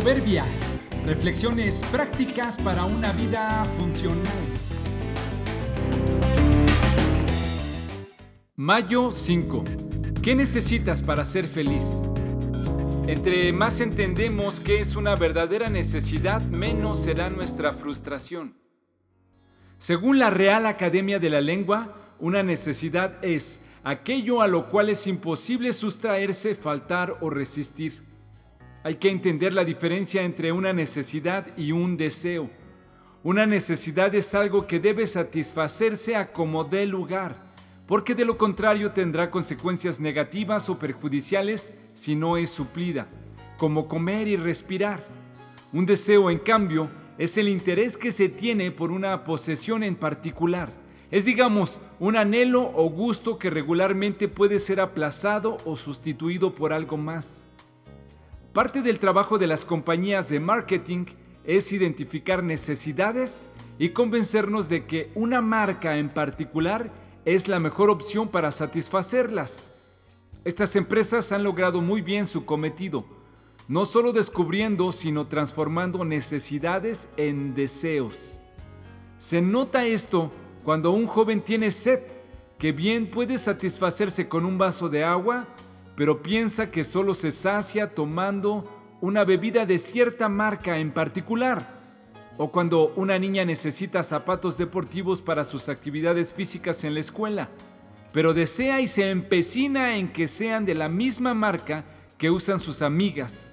Proverbia. Reflexiones prácticas para una vida funcional. Mayo 5. ¿Qué necesitas para ser feliz? Entre más entendemos qué es una verdadera necesidad, menos será nuestra frustración. Según la Real Academia de la Lengua, una necesidad es aquello a lo cual es imposible sustraerse, faltar o resistir. Hay que entender la diferencia entre una necesidad y un deseo. Una necesidad es algo que debe satisfacerse a como dé lugar, porque de lo contrario tendrá consecuencias negativas o perjudiciales si no es suplida, como comer y respirar. Un deseo, en cambio, es el interés que se tiene por una posesión en particular. Es, digamos, un anhelo o gusto que regularmente puede ser aplazado o sustituido por algo más. Parte del trabajo de las compañías de marketing es identificar necesidades y convencernos de que una marca en particular es la mejor opción para satisfacerlas. Estas empresas han logrado muy bien su cometido, no solo descubriendo, sino transformando necesidades en deseos. Se nota esto cuando un joven tiene sed, que bien puede satisfacerse con un vaso de agua, pero piensa que solo se sacia tomando una bebida de cierta marca en particular. O cuando una niña necesita zapatos deportivos para sus actividades físicas en la escuela, pero desea y se empecina en que sean de la misma marca que usan sus amigas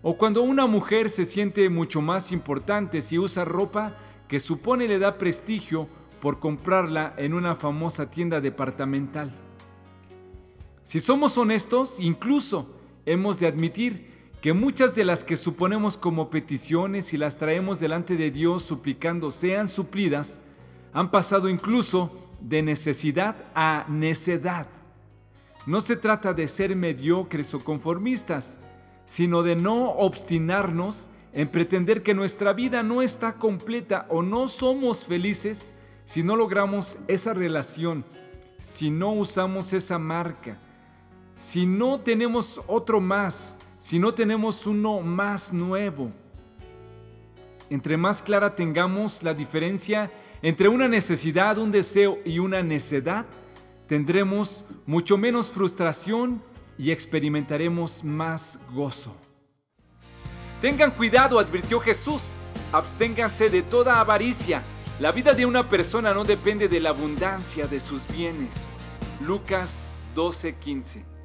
o cuando una mujer se siente mucho más importante si usa ropa que supone le da prestigio por comprarla en una famosa tienda departamental. Si somos honestos, incluso hemos de admitir que muchas de las que suponemos como peticiones y las traemos delante de Dios suplicando sean suplidas, han pasado incluso de necesidad a necedad. No se trata de ser mediocres o conformistas, sino de no obstinarnos en pretender que nuestra vida no está completa o no somos felices si no logramos esa relación, si no usamos esa marca, si no tenemos otro más, si no tenemos uno más nuevo. Entre más clara tengamos la diferencia entre una necesidad, un deseo y una necedad, tendremos mucho menos frustración y experimentaremos más gozo. Tengan cuidado, advirtió Jesús, absténganse de toda avaricia. La vida de una persona no depende de la abundancia de sus bienes. Lucas 12:15